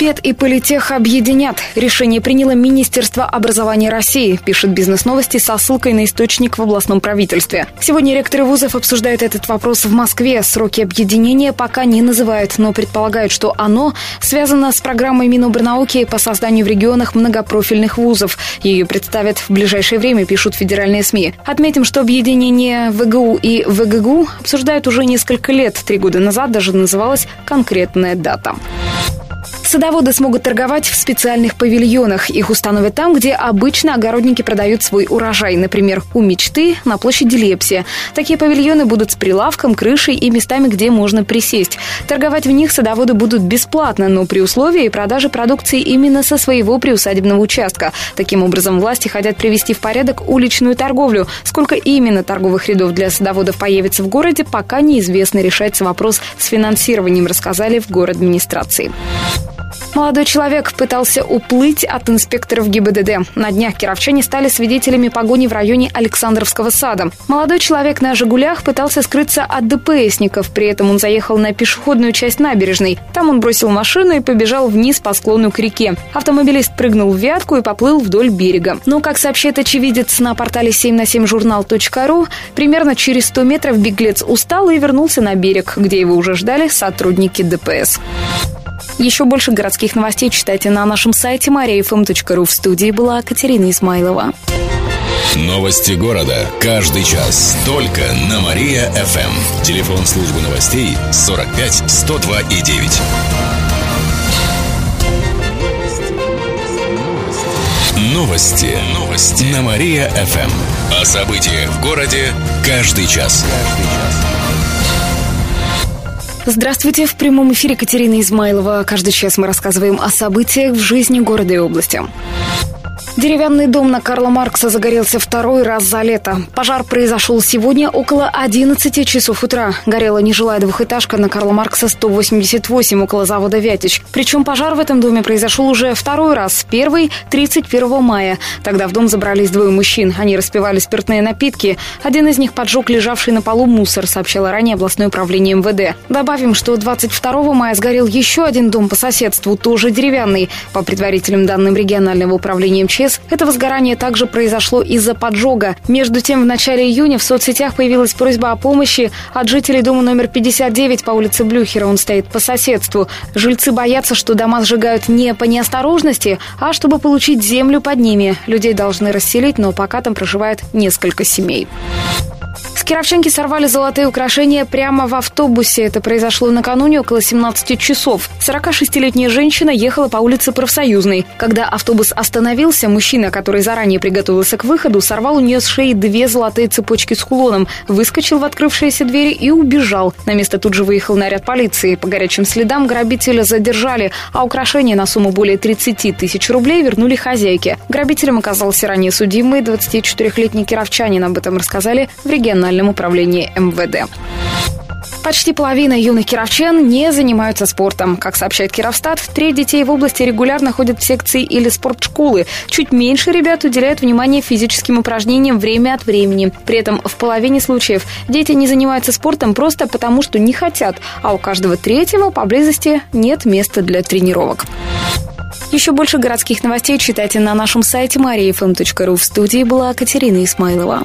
ПЕД и Политех объединят. Решение приняло Министерство образования России, пишет бизнес-новости со ссылкой на источник в областном правительстве. Сегодня ректоры вузов обсуждают этот вопрос в Москве. Сроки объединения пока не называют, но предполагают, что оно связано с программой Минобрнауки по созданию в регионах многопрофильных вузов. Ее представят в ближайшее время, пишут федеральные СМИ. Отметим, что объединение ВГУ и ВГГУ обсуждают уже несколько лет. Три года назад даже называлась конкретная дата. Садоводы смогут торговать в специальных павильонах. Их установят там, где обычно огородники продают свой урожай. Например, у мечты на площади Лепсия. Такие павильоны будут с прилавком, крышей и местами, где можно присесть. Торговать в них садоводы будут бесплатно, но при условии продажи продукции именно со своего приусадебного участка. Таким образом, власти хотят привести в порядок уличную торговлю. Сколько именно торговых рядов для садоводов появится в городе, пока неизвестно. Решается вопрос с финансированием, рассказали в город администрации. Молодой человек пытался уплыть от инспекторов ГИБДД. На днях кировчане стали свидетелями погони в районе Александровского сада. Молодой человек на «Жигулях» пытался скрыться от ДПСников. При этом он заехал на пешеходную часть набережной. Там он бросил машину и побежал вниз по склону к реке. Автомобилист прыгнул в вятку и поплыл вдоль берега. Но, как сообщает очевидец на портале 7 на 7 журнал.ру, примерно через 100 метров беглец устал и вернулся на берег, где его уже ждали сотрудники ДПС. Еще больше городских новостей читайте на нашем сайте mariafm.ru. В студии была Катерина Измайлова. Новости города. Каждый час. Только на Мария-ФМ. Телефон службы новостей 45 102 и 9. Новости. Новости. На Мария-ФМ. О событиях в городе каждый час. Каждый час. Здравствуйте, в прямом эфире Катерина Измайлова. Каждый час мы рассказываем о событиях в жизни города и области. Деревянный дом на Карла Маркса загорелся второй раз за лето. Пожар произошел сегодня около 11 часов утра. Горела нежилая двухэтажка на Карла Маркса 188 около завода «Вятич». Причем пожар в этом доме произошел уже второй раз. Первый – 31 мая. Тогда в дом забрались двое мужчин. Они распивали спиртные напитки. Один из них поджег лежавший на полу мусор, сообщало ранее областное управление МВД. Добавим, что 22 мая сгорел еще один дом по соседству, тоже деревянный. По предварительным данным регионального управления МЧС, ЧС, это возгорание также произошло из-за поджога. Между тем, в начале июня в соцсетях появилась просьба о помощи от жителей дома номер 59 по улице Блюхера. Он стоит по соседству. Жильцы боятся, что дома сжигают не по неосторожности, а чтобы получить землю под ними. Людей должны расселить, но пока там проживает несколько семей. Кировчанки сорвали золотые украшения прямо в автобусе. Это произошло накануне около 17 часов. 46-летняя женщина ехала по улице Профсоюзной. Когда автобус остановился, мужчина, который заранее приготовился к выходу, сорвал у нее с шеи две золотые цепочки с кулоном, выскочил в открывшиеся двери и убежал. На место тут же выехал наряд полиции. По горячим следам грабителя задержали, а украшения на сумму более 30 тысяч рублей вернули хозяйке. Грабителем оказался ранее судимый 24-летний кировчанин. Об этом рассказали в региональном региональном управлении МВД. Почти половина юных кировчан не занимаются спортом. Как сообщает Кировстат, треть детей в области регулярно ходят в секции или спортшколы. Чуть меньше ребят уделяют внимание физическим упражнениям время от времени. При этом в половине случаев дети не занимаются спортом просто потому, что не хотят, а у каждого третьего поблизости нет места для тренировок. Еще больше городских новостей читайте на нашем сайте mariafm.ru. В студии была Катерина Исмайлова.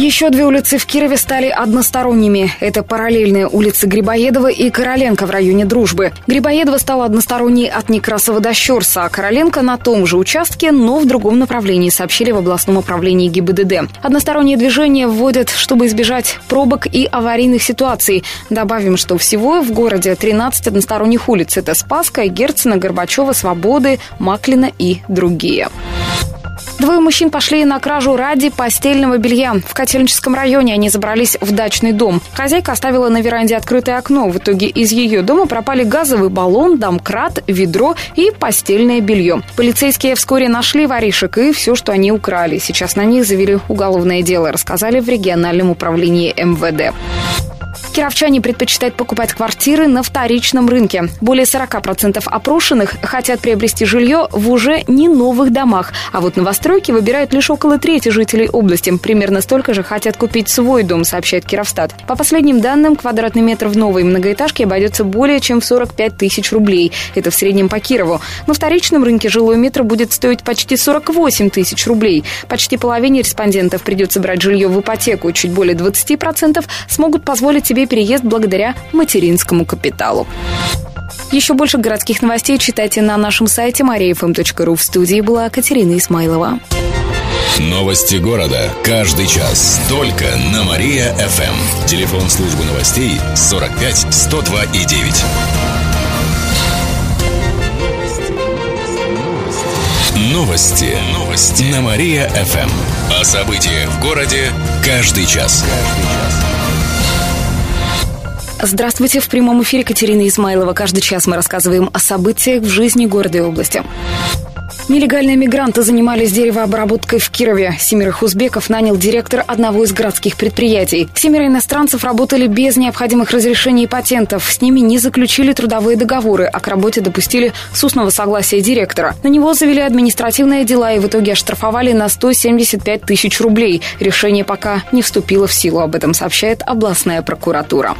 Еще две улицы в Кирове стали односторонними. Это параллельные улицы Грибоедова и Короленко в районе Дружбы. Грибоедова стала односторонней от Некрасова до Щерса, а Короленко на том же участке, но в другом направлении, сообщили в областном управлении ГИБДД. Одностороннее движение вводят, чтобы избежать пробок и аварийных ситуаций. Добавим, что всего в городе 13 односторонних улиц. Это Спаска, Герцена, Горбачева, Свободы, Маклина и другие. Двое мужчин пошли на кражу ради постельного белья. В Котельническом районе они забрались в дачный дом. Хозяйка оставила на веранде открытое окно. В итоге из ее дома пропали газовый баллон, домкрат, ведро и постельное белье. Полицейские вскоре нашли воришек и все, что они украли. Сейчас на них завели уголовное дело, рассказали в региональном управлении МВД. Кировчане предпочитают покупать квартиры на вторичном рынке. Более 40% опрошенных хотят приобрести жилье в уже не новых домах, а вот новостройки выбирают лишь около трети жителей области. Примерно столько же хотят купить свой дом, сообщает Кировстат. По последним данным, квадратный метр в новой многоэтажке обойдется более чем в 45 тысяч рублей. Это в среднем по Кирову. На вторичном рынке жилой метр будет стоить почти 48 тысяч рублей. Почти половине респондентов придется брать жилье в ипотеку. Чуть более 20% смогут позволить себе переезд благодаря материнскому капиталу. Еще больше городских новостей читайте на нашем сайте mariafm.ru. В студии была Катерина Исмайлова. Новости города. Каждый час. Только на Мария-ФМ. Телефон службы новостей 45 102 и 9. Новости. Новости. На Мария-ФМ. О событиях в городе каждый час. Каждый час. Здравствуйте. В прямом эфире Катерина Измайлова. Каждый час мы рассказываем о событиях в жизни города и области. Нелегальные мигранты занимались деревообработкой в Кирове. Семерых узбеков нанял директор одного из городских предприятий. Семеро иностранцев работали без необходимых разрешений и патентов. С ними не заключили трудовые договоры, а к работе допустили с устного согласия директора. На него завели административные дела и в итоге оштрафовали на 175 тысяч рублей. Решение пока не вступило в силу. Об этом сообщает областная прокуратура.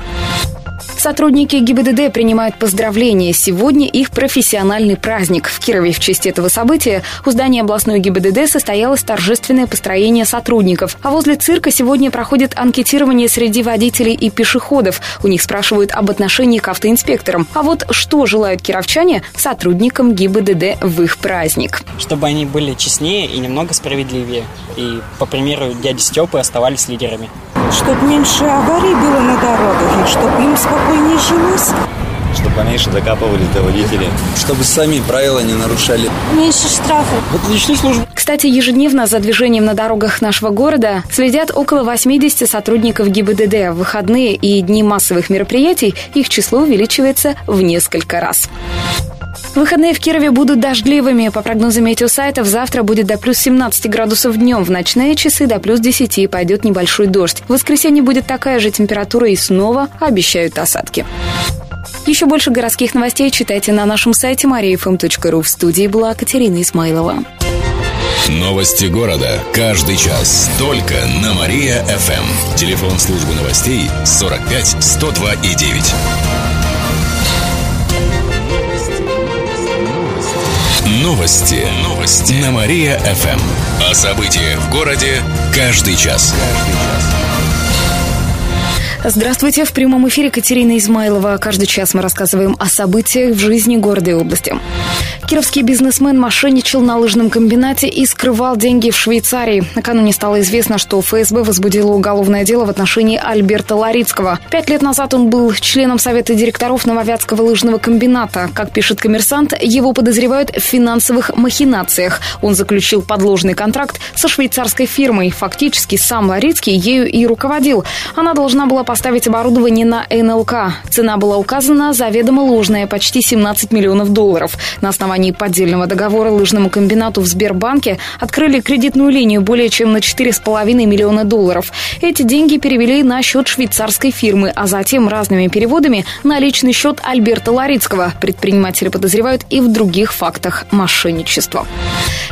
Сотрудники ГИБДД принимают поздравления. Сегодня их профессиональный праздник. В Кирове в честь этого события у здания областной ГИБДД состоялось торжественное построение сотрудников. А возле цирка сегодня проходит анкетирование среди водителей и пешеходов. У них спрашивают об отношении к автоинспекторам. А вот что желают кировчане сотрудникам ГИБДД в их праздник? Чтобы они были честнее и немного справедливее. И, по примеру дяди Степы, оставались лидерами чтобы меньше аварий было на дорогах, и чтобы им спокойнее жилось. Чтобы поменьше докапывались до водителей. Чтобы сами правила не нарушали. Меньше штрафов. Вот личной службы. Кстати, ежедневно за движением на дорогах нашего города следят около 80 сотрудников ГИБДД. В выходные и дни массовых мероприятий их число увеличивается в несколько раз. Выходные в Кирове будут дождливыми. По прогнозам метеосайтов, завтра будет до плюс 17 градусов днем. В ночные часы до плюс 10 пойдет небольшой дождь. В воскресенье будет такая же температура и снова обещают осадки. Еще больше городских новостей читайте на нашем сайте mariafm.ru. В студии была Катерина Исмайлова. Новости города. Каждый час. Только на Мария-ФМ. Телефон службы новостей 45 102 и 9. Новости. Новости. На Мария-ФМ. О событиях в городе каждый час. Каждый час. Здравствуйте. В прямом эфире Катерина Измайлова. Каждый час мы рассказываем о событиях в жизни города и области. Кировский бизнесмен мошенничал на лыжном комбинате и скрывал деньги в Швейцарии. Накануне стало известно, что ФСБ возбудило уголовное дело в отношении Альберта Ларицкого. Пять лет назад он был членом Совета директоров Нововятского лыжного комбината. Как пишет коммерсант, его подозревают в финансовых махинациях. Он заключил подложный контракт со швейцарской фирмой. Фактически сам Ларицкий ею и руководил. Она должна была поставить оборудование на НЛК. Цена была указана заведомо ложная, почти 17 миллионов долларов. На основании поддельного договора лыжному комбинату в Сбербанке открыли кредитную линию более чем на 4,5 миллиона долларов. Эти деньги перевели на счет швейцарской фирмы, а затем разными переводами на личный счет Альберта Ларицкого. Предприниматели подозревают и в других фактах мошенничества.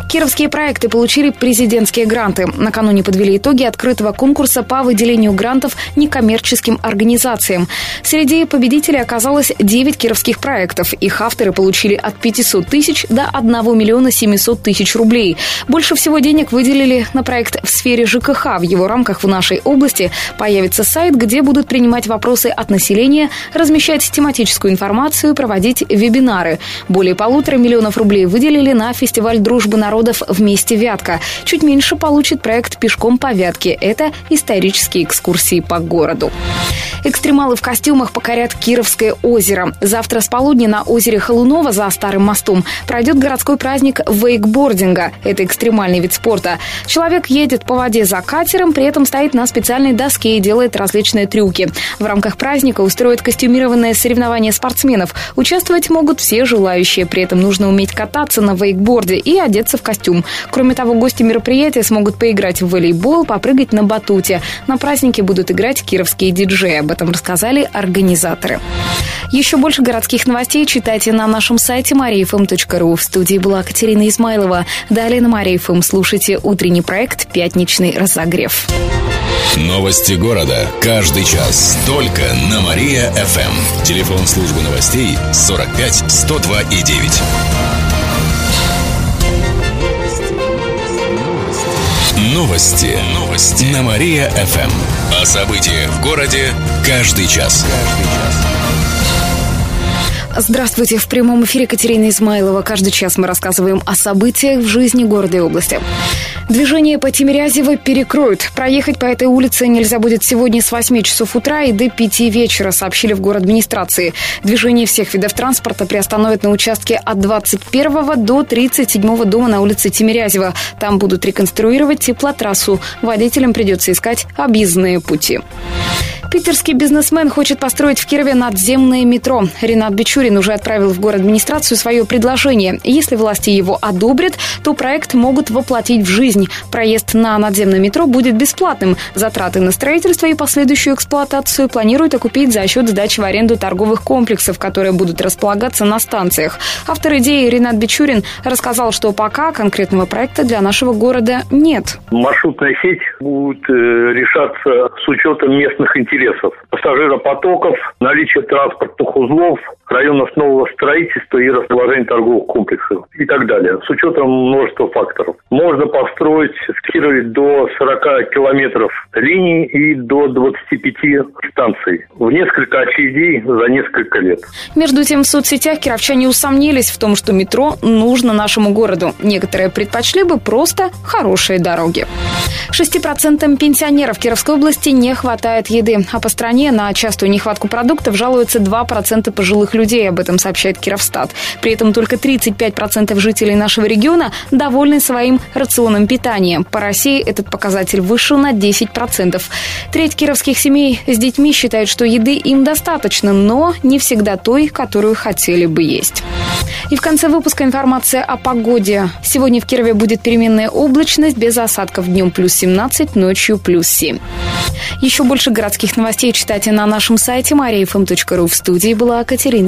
Кировские проекты получили президентские гранты. Накануне подвели итоги открытого конкурса по выделению грантов некоммерческим организациям. Среди победителей оказалось 9 кировских проектов. Их авторы получили от 500 тысяч до 1 миллиона 700 тысяч рублей. Больше всего денег выделили на проект в сфере ЖКХ. В его рамках в нашей области появится сайт, где будут принимать вопросы от населения, размещать тематическую информацию, проводить вебинары. Более полутора миллионов рублей выделили на фестиваль дружбы народов «Вместе Вятка». Чуть меньше получит проект «Пешком по Вятке». Это исторические экскурсии по городу. Экстремалы в костюмах покорят Кировское озеро. Завтра с полудня на озере Холунова за Старым мостом пройдет городской праздник вейкбординга. Это экстремальный вид спорта. Человек едет по воде за катером, при этом стоит на специальной доске и делает различные трюки. В рамках праздника устроят костюмированное соревнование спортсменов. Участвовать могут все желающие. При этом нужно уметь кататься на вейкборде и одеться в костюм. Кроме того, гости мероприятия смогут поиграть в волейбол, попрыгать на батуте. На празднике будут играть кировские диджеи. Об этом рассказали организаторы. Еще больше городских новостей читайте на нашем сайте mariafm.ru. В студии была Катерина Измайлова. Далее на Мария слушайте утренний проект «Пятничный разогрев». Новости города. Каждый час. Только на Мария-ФМ. Телефон службы новостей 45 102 и 9. Новости. Новости. На Мария-ФМ. О событиях в городе каждый час. Каждый час. Здравствуйте. В прямом эфире Катерина Измайлова. Каждый час мы рассказываем о событиях в жизни города и области. Движение по Тимирязево перекроют. Проехать по этой улице нельзя будет сегодня с 8 часов утра и до 5 вечера, сообщили в город администрации. Движение всех видов транспорта приостановят на участке от 21 до 37 дома на улице Тимирязева. Там будут реконструировать теплотрассу. Водителям придется искать объездные пути. Питерский бизнесмен хочет построить в Кирове надземное метро. Ренат Бичурин уже отправил в город администрацию свое предложение. Если власти его одобрят, то проект могут воплотить в жизнь. Проезд на надземное метро будет бесплатным. Затраты на строительство и последующую эксплуатацию планируют окупить за счет сдачи в аренду торговых комплексов, которые будут располагаться на станциях. Автор идеи Ренат Бичурин рассказал, что пока конкретного проекта для нашего города нет. Маршрутная сеть будет э, решаться с учетом местных интересов пассажиропотоков, наличие транспортных узлов, районов нового строительства и расположения торговых комплексов и так далее, с учетом множества факторов. Можно построить в Кирове до 40 километров линий и до 25 станций в несколько очередей за несколько лет. Между тем, в соцсетях кировчане усомнились в том, что метро нужно нашему городу. Некоторые предпочли бы просто хорошие дороги. 6% пенсионеров Кировской области не хватает еды, а по стране на частую нехватку продуктов жалуются 2% пожилых людей, об этом сообщает Кировстат. При этом только 35% жителей нашего региона довольны своим рационом питания. По России этот показатель выше на 10%. Треть кировских семей с детьми считают, что еды им достаточно, но не всегда той, которую хотели бы есть. И в конце выпуска информация о погоде. Сегодня в Кирове будет переменная облачность без осадков. Днем плюс 17, ночью плюс 7. Еще больше городских новостей читайте на нашем сайте mariafm.ru. В студии была Катерина